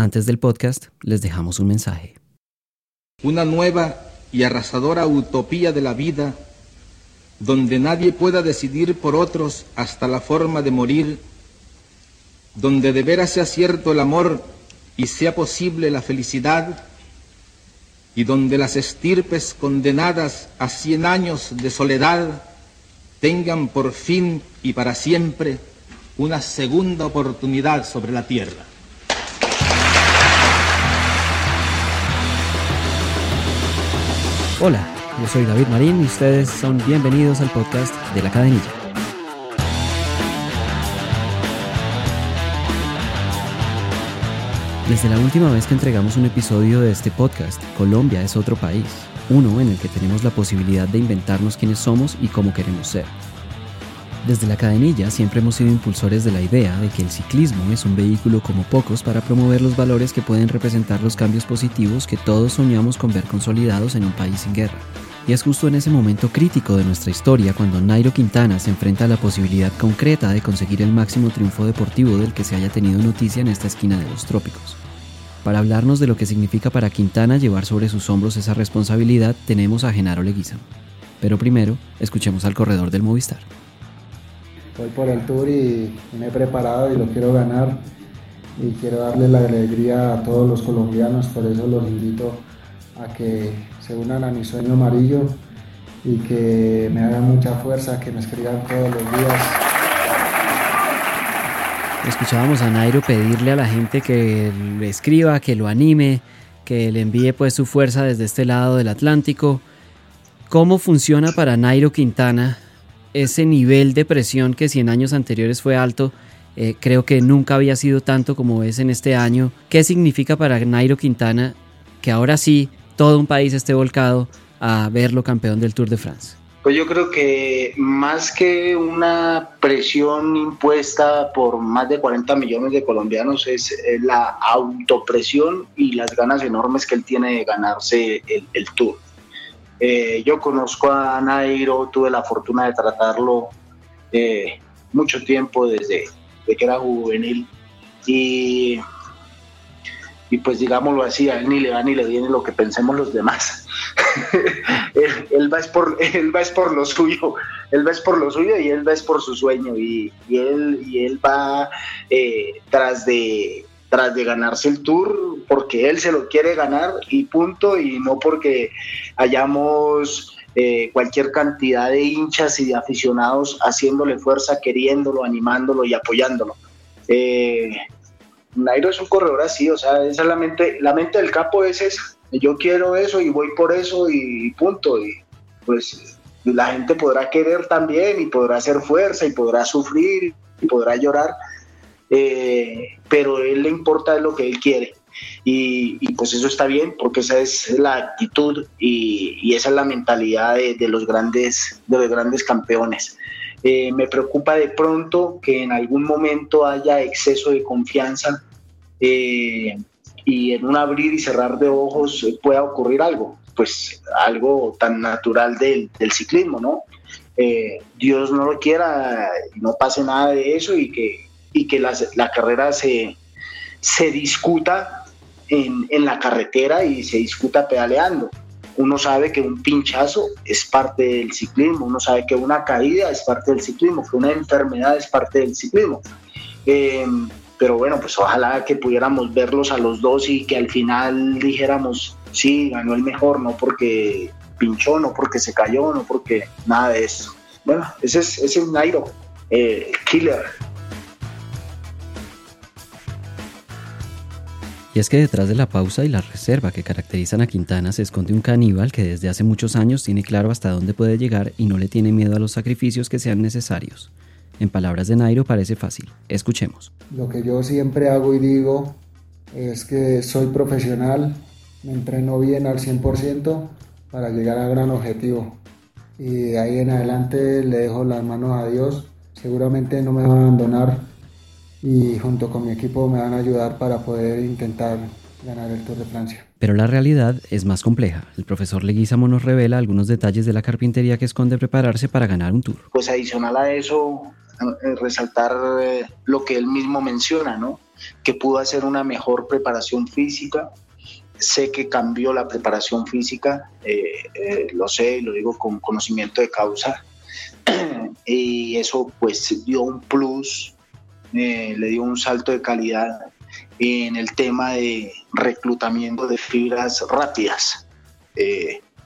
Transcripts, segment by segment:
Antes del podcast, les dejamos un mensaje. Una nueva y arrasadora utopía de la vida, donde nadie pueda decidir por otros hasta la forma de morir, donde de veras sea cierto el amor y sea posible la felicidad, y donde las estirpes condenadas a cien años de soledad tengan por fin y para siempre una segunda oportunidad sobre la tierra. Hola, yo soy David Marín y ustedes son bienvenidos al podcast de la cadenilla. Desde la última vez que entregamos un episodio de este podcast, Colombia es otro país, uno en el que tenemos la posibilidad de inventarnos quiénes somos y cómo queremos ser. Desde la cadenilla siempre hemos sido impulsores de la idea de que el ciclismo es un vehículo como pocos para promover los valores que pueden representar los cambios positivos que todos soñamos con ver consolidados en un país sin guerra. Y es justo en ese momento crítico de nuestra historia cuando Nairo Quintana se enfrenta a la posibilidad concreta de conseguir el máximo triunfo deportivo del que se haya tenido noticia en esta esquina de los trópicos. Para hablarnos de lo que significa para Quintana llevar sobre sus hombros esa responsabilidad, tenemos a Genaro Leguizamo. Pero primero, escuchemos al corredor del Movistar voy por el tour y, me he preparado y lo quiero ganar y quiero darle la alegría a todos los colombianos, por eso los invito a que se unan a mi sueño amarillo y que me hagan mucha fuerza, que me escriban todos los días. Escuchábamos a Nairo pedirle a la gente que le escriba, que lo anime, que le envíe pues su fuerza desde este lado del Atlántico. ¿Cómo funciona para Nairo Quintana ese nivel de presión que si en años anteriores fue alto, eh, creo que nunca había sido tanto como es en este año. ¿Qué significa para Nairo Quintana que ahora sí todo un país esté volcado a verlo campeón del Tour de France? Pues yo creo que más que una presión impuesta por más de 40 millones de colombianos es la autopresión y las ganas enormes que él tiene de ganarse el Tour. Eh, yo conozco a Nairo, tuve la fortuna de tratarlo eh, mucho tiempo desde, que era juvenil y, y pues digámoslo así, a él ni le va ni le viene lo que pensemos los demás. él, va es por, él va es por lo suyo, él va es por lo suyo y él va es por su sueño y, él, y él va eh, tras de tras de ganarse el tour porque él se lo quiere ganar y punto, y no porque hayamos eh, cualquier cantidad de hinchas y de aficionados haciéndole fuerza, queriéndolo, animándolo y apoyándolo. Eh, Nairo es un corredor así, o sea, esa es la mente, la mente del capo es esa, yo quiero eso y voy por eso y punto, y pues la gente podrá querer también y podrá hacer fuerza y podrá sufrir y podrá llorar, eh, pero él le importa lo que él quiere. Y, pues eso está bien porque esa es la actitud y, esa es la mentalidad de, los, grandes, de los grandes campeones. Eh, me preocupa de pronto que en algún momento haya exceso de confianza eh, y en un abrir y cerrar de ojos pueda ocurrir algo, pues algo tan natural del, ciclismo, ¿no? Dios no lo quiera, no pase nada de eso y que y que la, carrera se, se discuta en, en, la carretera y se discuta pedaleando. Uno sabe que un pinchazo es parte del ciclismo, uno sabe que una caída es parte del ciclismo, que una enfermedad es parte del ciclismo. Em, pero bueno, pues ojalá que pudiéramos verlos a los dos y que al final dijéramos, sí, ganó el mejor, no porque pinchó, no porque se cayó, no porque nada de eso. Bueno, ese es, ese es Nairo, eh, killer. Y es que detrás de la pausa y la reserva que caracterizan a Quintana se esconde un caníbal que desde hace muchos años tiene claro hasta dónde puede llegar y no le tiene miedo a los sacrificios que sean necesarios. En palabras de Nairo parece fácil. Escuchemos. Lo que yo siempre hago y digo es que soy profesional, me entreno bien al 100% para llegar a gran objetivo. Y ahí en adelante le dejo las manos a Dios. Seguramente no me va a abandonar y junto con mi equipo me van a ayudar para poder intentar ganar el Tour de Francia. Pero la realidad es más compleja. El profesor Leguizamo nos revela algunos detalles de la carpintería que esconde prepararse para ganar un Tour. Pues adicional a eso, eh, resaltar eh, lo que él mismo menciona, ¿no? Que pudo hacer una mejor preparación física. Sé que cambió la preparación física, lo sé, lo digo con conocimiento de causa. y eso pues dio un plus, le dio un salto de calidad en el tema de reclutamiento de fibras rápidas,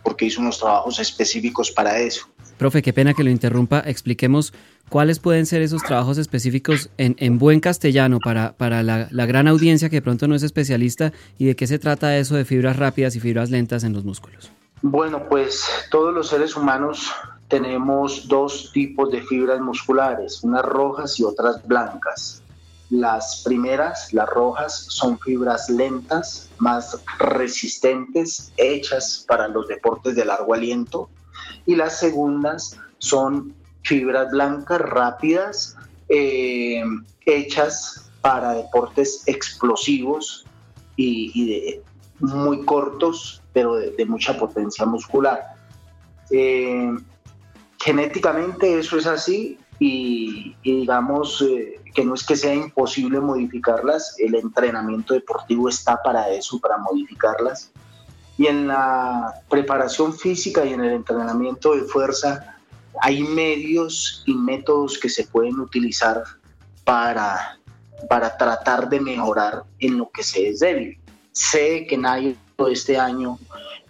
porque hizo unos trabajos específicos para eso. Profe, qué pena que lo interrumpa. Expliquemos cuáles pueden ser esos trabajos específicos en, buen castellano para, para la, gran audiencia que de pronto no es especialista y de qué se trata eso de fibras rápidas y fibras lentas en los músculos. Bueno, pues todos los seres humanos tenemos dos tipos de fibras musculares, unas rojas y otras blancas. Las primeras, las rojas, son fibras lentas, más resistentes, hechas para los deportes de largo aliento y las segundas son fibras blancas rápidas eh, hechas para deportes explosivos y, de, muy cortos, pero de, mucha potencia muscular. Eh, genéticamente eso es así y, digamos eh, que no es que sea imposible modificarlas, el entrenamiento deportivo está para eso, para modificarlas y en la preparación física y en el entrenamiento de fuerza hay medios y métodos que se pueden utilizar para, para tratar de mejorar en lo que se es débil. Sé que nadie este año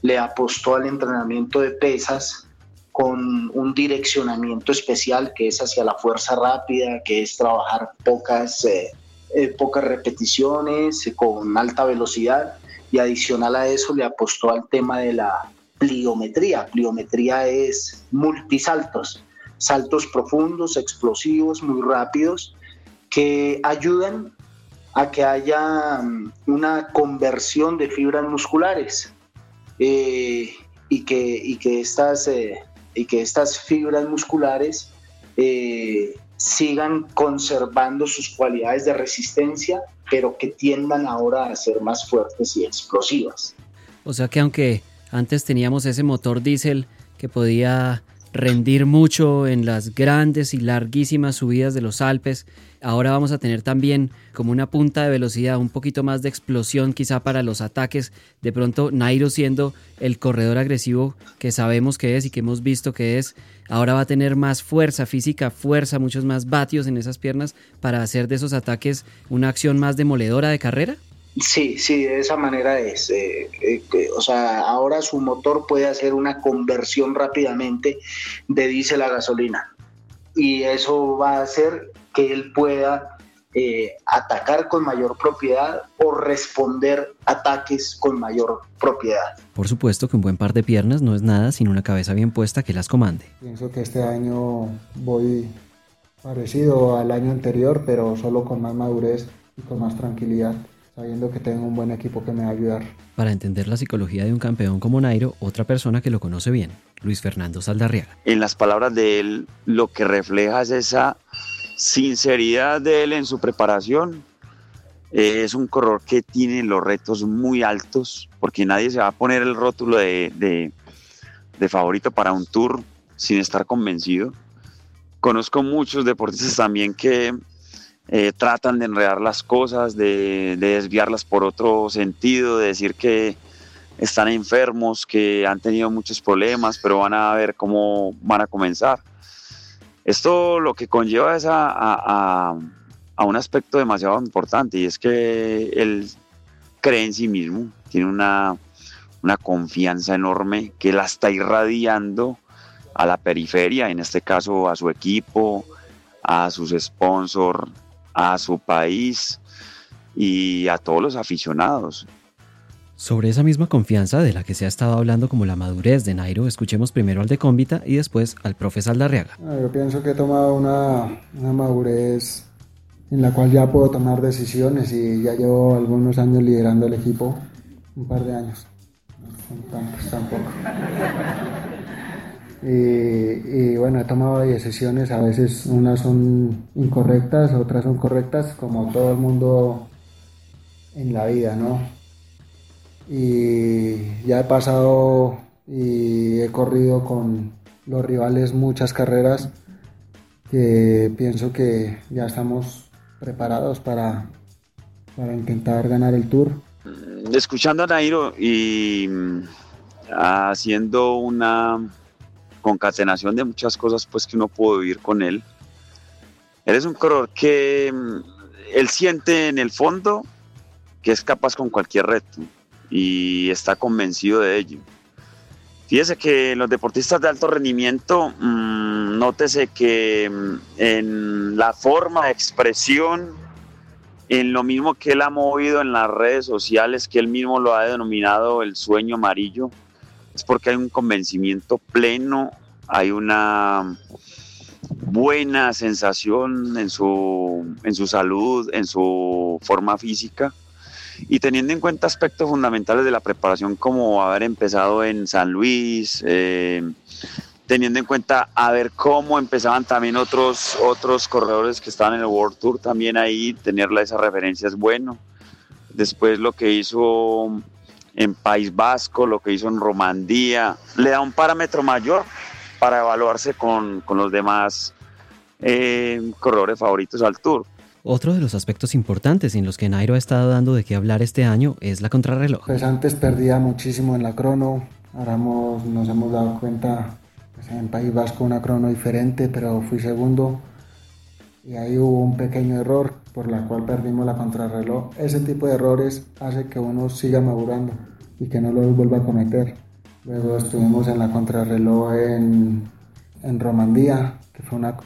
le apostó al entrenamiento de pesas con un direccionamiento especial que es hacia la fuerza rápida, que es trabajar pocas, eh, eh, pocas repeticiones con alta velocidad y adicional a eso le apostó al tema de la pliometría. Pliometría es multisaltos, saltos profundos, explosivos, muy rápidos, que ayudan a que haya mm, una conversión de fibras musculares eh, y, que, que estas, eh, y que estas fibras musculares eh, sigan conservando sus cualidades de resistencia, pero que tiendan ahora a ser más fuertes y explosivas. O sea que aunque antes teníamos ese motor diésel que podía rendir mucho en las grandes y larguísimas subidas de los Alpes. Ahora vamos a tener también como una punta de velocidad, un poquito más de explosión quizá para los ataques. De pronto Nairo siendo el corredor agresivo que sabemos que es y que hemos visto que es, ahora va a tener más fuerza física, fuerza, muchos más vatios en esas piernas para hacer de esos ataques una acción más demoledora de carrera. Sí, sí, de esa manera es. Eh, eh, o sea, ahora su motor puede hacer una conversión rápidamente de diésel a gasolina. Y eso va a hacer que él pueda eh, atacar con mayor propiedad o responder ataques con mayor propiedad. Por supuesto que un buen par de piernas no es nada sin una cabeza bien puesta que las comande. Pienso que este año voy parecido al año anterior, pero solo con más madurez y con más tranquilidad sabiendo que tengo un buen equipo que me va a ayudar. Para entender la psicología de un campeón como Nairo, otra persona que lo conoce bien, Luis Fernando Saldarriaga. En las palabras de él, lo que refleja es esa sinceridad de él en su preparación. es un corredor que tiene los retos muy altos, porque nadie se va a poner el rótulo de, de favorito para un tour sin estar convencido. Conozco muchos deportistas también que eh, tratan de enredar las cosas, de, desviarlas por otro sentido, de decir que están enfermos, que han tenido muchos problemas, pero van a ver cómo van a comenzar. Esto lo que conlleva es a, un aspecto demasiado importante y es que él cree en sí mismo, tiene una, una confianza enorme que la está irradiando a la periferia, en este caso a su equipo, a sus sponsors, a su país y a todos los aficionados. Sobre esa misma confianza de la que se ha estado hablando como la madurez de Nairo, escuchemos primero al de Cómbita y después al profesor Darriaga. Ah, yo pienso que he tomado una, una madurez en la cual ya puedo tomar decisiones y ya llevo algunos años liderando el equipo, un par de años, tampoco. Y, bueno, he tomado decisiones, a veces unas son incorrectas, otras son correctas, como todo el mundo en la vida, ¿no? Y ya he pasado y he corrido con los rivales muchas carreras que pienso que ya estamos preparados para, para intentar ganar el tour. Escuchando a Nairo y mm, haciendo una concatenación de muchas cosas pues que uno puede vivir con él. Él es un corredor que mm, él siente en el fondo que es capaz con cualquier reto y está convencido de ello. Fíjese que los deportistas de alto rendimiento, mmm, nótese que mm, en la forma de expresión, en lo mismo que él ha movido en las redes sociales, que él mismo lo ha denominado el sueño amarillo, es porque hay un convencimiento pleno, hay una buena sensación en su, en su salud, en su forma física y teniendo en cuenta aspectos fundamentales de la preparación como haber empezado en San Luis, eh, teniendo en cuenta a ver cómo empezaban también otros, otros corredores que estaban en el World Tour, también ahí tenerla esa referencia es bueno. Después lo que hizo en País Vasco, lo que hizo en Romandía, le da un parámetro mayor para evaluarse con, con los demás eh, corredores favoritos al Tour. Otro de los aspectos importantes en los que Nairo ha estado dando de qué hablar este año es la contrarreloj. Pues antes perdía muchísimo en la crono, ahora nos hemos dado cuenta pues en País Vasco una crono diferente, pero fui segundo y ahí hubo un pequeño error por la cual perdimos la contrarreloj. Ese tipo de errores hace que uno siga madurando y que no lo vuelva a cometer. Luego estuvimos en la contrarreloj en, en Romandía, que fue una,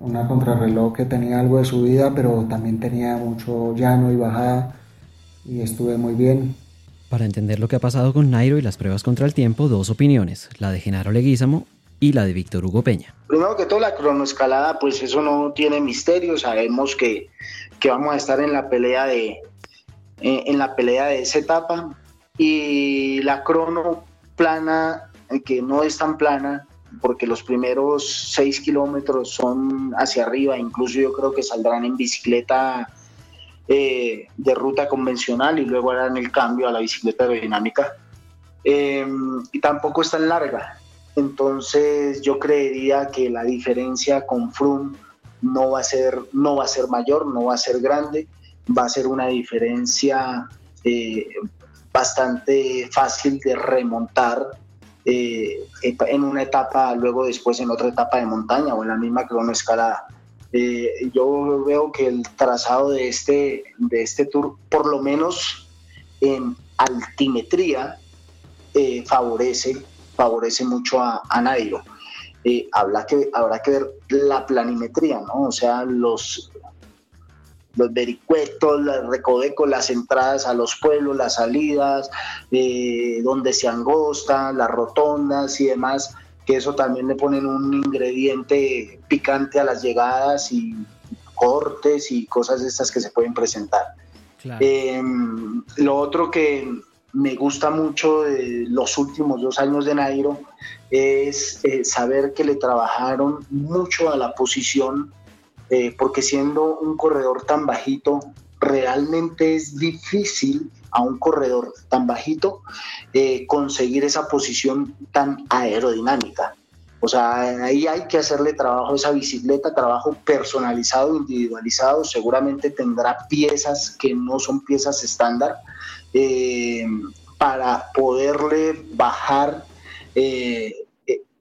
una contrarreloj que tenía algo de subida, pero también tenía mucho llano y bajada y estuve muy bien. Para entender lo que ha pasado con Nairo y las pruebas contra el tiempo, dos opiniones, la de Genaro Leguízamo y la de Víctor Hugo Peña. Primero que todo, la cronoescalada, pues eso no tiene misterio, sabemos que, que vamos a estar en la pelea de en la pelea de esa etapa y la crono plana, que no es tan plana, porque los primeros seis kilómetros son hacia arriba, incluso yo creo que saldrán en bicicleta eh, de ruta convencional y luego harán el cambio a la bicicleta aerodinámica. Em, y tampoco es tan larga. Entonces yo creería que la diferencia con Froome no va a ser, no va a ser mayor, no va a ser grande, va a ser una diferencia eh, bastante fácil de remontar eh, en una etapa, luego después en otra etapa de montaña o en la misma cronoescalada. Eh, yo veo que el trazado de este, de este tour, por lo menos en altimetría, eh, favorece, favorece mucho a, a Nairo. Eh, habrá, que, habrá que ver la planimetría, ¿no? O sea, los, los vericuetos, los recovecos, las entradas a los pueblos, las salidas, eh, donde se angostan, las rotondas y demás, que eso también le ponen un ingrediente picante a las llegadas y cortes y cosas de estas que se pueden presentar. Em, lo otro que me gusta mucho de los últimos dos años de Nairo es eh, saber que le trabajaron mucho a la posición eh, porque siendo un corredor tan bajito, realmente es difícil a un corredor tan bajito eh, conseguir esa posición tan aerodinámica. O sea, ahí hay que hacerle trabajo a esa bicicleta, trabajo personalizado, individualizado. Seguramente tendrá piezas que no son piezas estándar eh, para poderle bajar,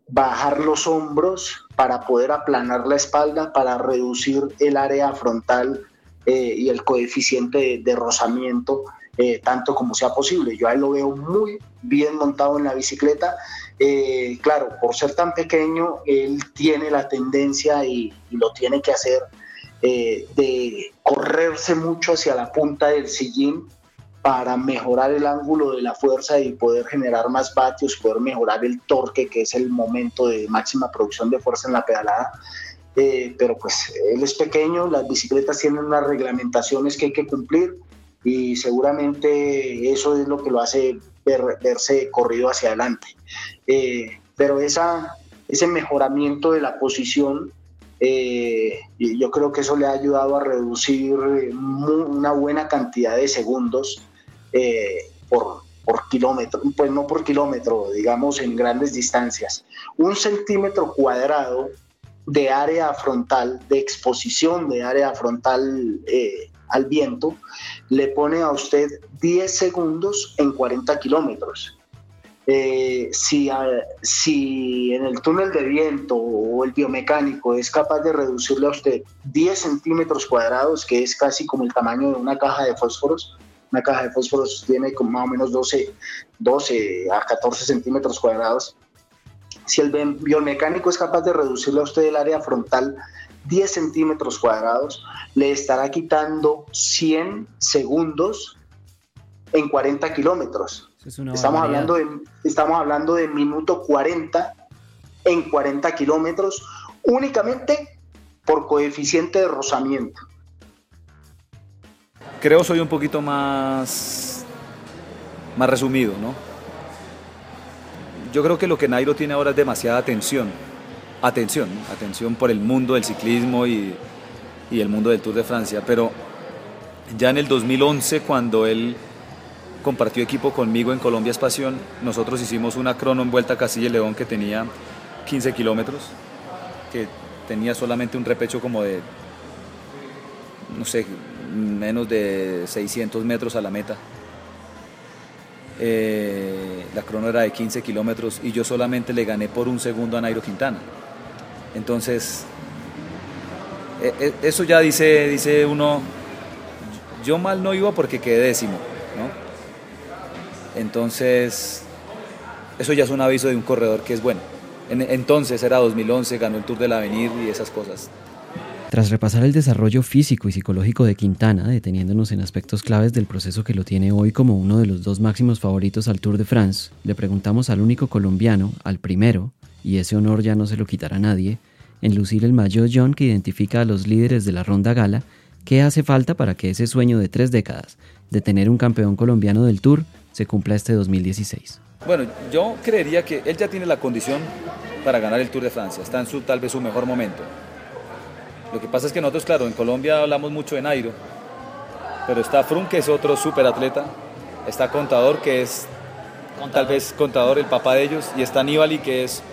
bajar los hombros para poder aplanar la espalda, para reducir el área frontal eh, y el coeficiente de, rozamiento eh, tanto como sea posible. Yo ahí lo veo muy bien montado en la bicicleta. Eh, claro, por ser tan pequeño, él tiene la tendencia y, lo tiene que hacer de correrse mucho hacia la punta del sillín para mejorar el ángulo de la fuerza y poder generar más vatios, poder mejorar el torque, que es el momento de máxima producción de fuerza en la pedalada. Eh, pero pues él es pequeño, las bicicletas tienen unas reglamentaciones que hay que cumplir y seguramente eso es lo que lo hace verse corrido hacia adelante. Eh, pero esa, ese mejoramiento de la posición, eh, yo creo que eso le ha ayudado a reducir una buena cantidad de segundos eh, por, por kilómetro, pues no por kilómetro, digamos en grandes distancias. Un centímetro cuadrado de área frontal, de exposición de área frontal eh, al viento, le pone a usted 10 segundos en 40 kilómetros. Eh, si, si en el túnel de viento o el biomecánico es capaz de reducirle a usted 10 centímetros cuadrados, que es casi como el tamaño de una caja de fósforos, una caja de fósforos tiene como más o menos 12, 12 a 14 centímetros cuadrados. Si el biomecánico es capaz de reducirle a usted el área frontal 10 centímetros cuadrados, le estará quitando 100 segundos en 40 kilómetros. estamos, hablando de, estamos hablando de minuto 40 en 40 kilómetros únicamente por coeficiente de rozamiento creo soy un poquito más, más resumido, ¿no? Yo creo que lo que Nairo tiene ahora es demasiada atención, atención, atención por el mundo del ciclismo y, el mundo del Tour de Francia, pero ya en el 2011 cuando él compartió equipo conmigo en Colombia Espación, nosotros hicimos una crono en Vuelta a Castilla y León que tenía 15 kilómetros, que tenía solamente un repecho como de, no sé, menos de 600 metros a la meta. Eh, la crono era de 15 kilómetros y yo solamente le gané por un segundo a Nairo Quintana. Entonces, e, e, eso ya dice, dice uno, yo mal no iba porque quedé décimo, ¿no? Entonces, eso ya es un aviso de un corredor que es bueno. entonces era 2011, ganó el Tour del Avenir y esas cosas. Tras repasar el desarrollo físico y psicológico de Quintana, deteniéndonos en aspectos claves del proceso que lo tiene hoy como uno de los dos máximos favoritos al Tour de France, le preguntamos al único colombiano, al primero, y ese honor ya no se lo quitará nadie, en lucir el mayor John que identifica a los líderes de la ronda gala, qué hace falta para que ese sueño de tres décadas, de tener un campeón colombiano del Tour, se cumpla este 2016. Bueno, yo creería que él ya tiene la condición para ganar el Tour de Francia, está en su tal vez su mejor momento. Lo que pasa es que nosotros, claro, en Colombia hablamos mucho de Nairo, pero está Frun, que es otro súper atleta, está Contador, que es tal vez Contador, el papá de ellos, y está Nibali, que es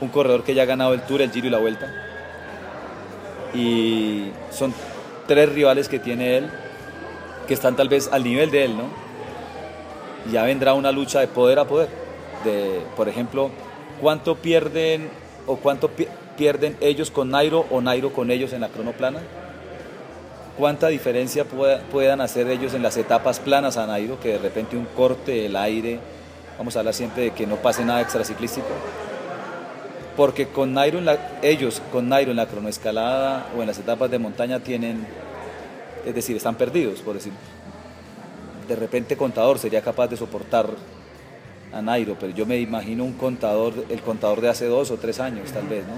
un corredor que ya ha ganado el Tour, el Giro y la Vuelta. Y son tres rivales que tiene él, que están tal vez al nivel de él, ¿no? Y ya vendrá una lucha de poder a poder. De, por ejemplo, cuánto pierden o cuánto pierden ellos con Nairo o Nairo con ellos en la cronoplana? ¿Cuánta diferencia puedan hacer ellos en las etapas planas a Nairo, que de repente un corte, el aire, vamos a hablar siempre de que no pase nada extraciclístico? Porque con Nairo ellos con Nairo en la cronoescalada o en las etapas de montaña tienen, es decir, están perdidos, por decir. De repente Contador sería capaz de soportar a Nairo, pero yo me imagino un contador, el contador de hace dos o tres años tal vez, ¿no?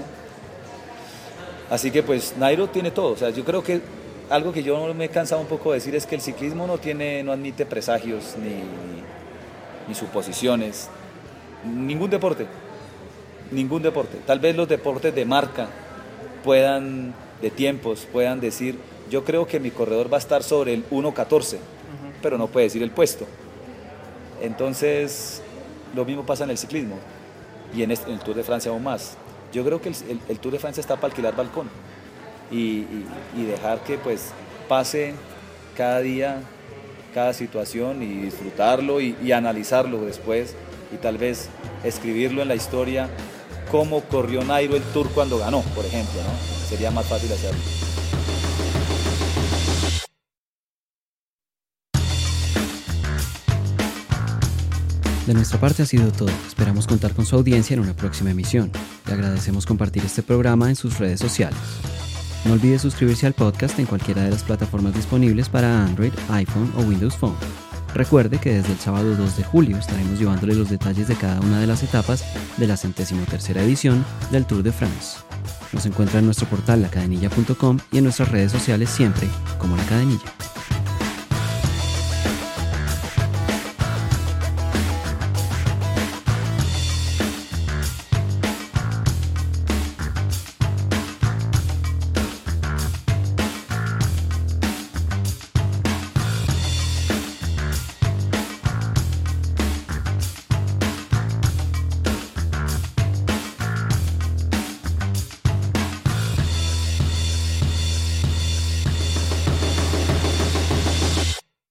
Así que pues Nairo tiene todo. O sea, yo creo que algo que yo me he cansado un poco de decir es que el ciclismo no tiene, no admite presagios ni, ni suposiciones. Ningún deporte. Ningún deporte. Tal vez los deportes de marca puedan, de tiempos, puedan decir, yo creo que mi corredor va a estar sobre el 1.14, pero no puede decir el puesto. Entonces, lo mismo pasa en el ciclismo y en, este, en el Tour de Francia aún más yo creo que el, Tour de Francia está para alquilar balcón y, dejar que pues pase cada día, cada situación y disfrutarlo y, analizarlo después y tal vez escribirlo en la historia cómo corrió Nairo el Tour cuando ganó, por ejemplo, ¿no? Sería más fácil hacerlo. De nuestra parte ha sido todo. Esperamos contar con su audiencia en una próxima emisión. Le agradecemos compartir este programa en sus redes sociales. No olvide suscribirse al podcast en cualquiera de las plataformas disponibles para Android, iPhone o Windows Phone. Recuerde que desde el sábado 2 de julio estaremos llevándole los detalles de cada una de las etapas de la centésimo tercera edición del Tour de France. Nos encuentra en nuestro portal lacadenilla.com y en nuestras redes sociales siempre como La Cadenilla.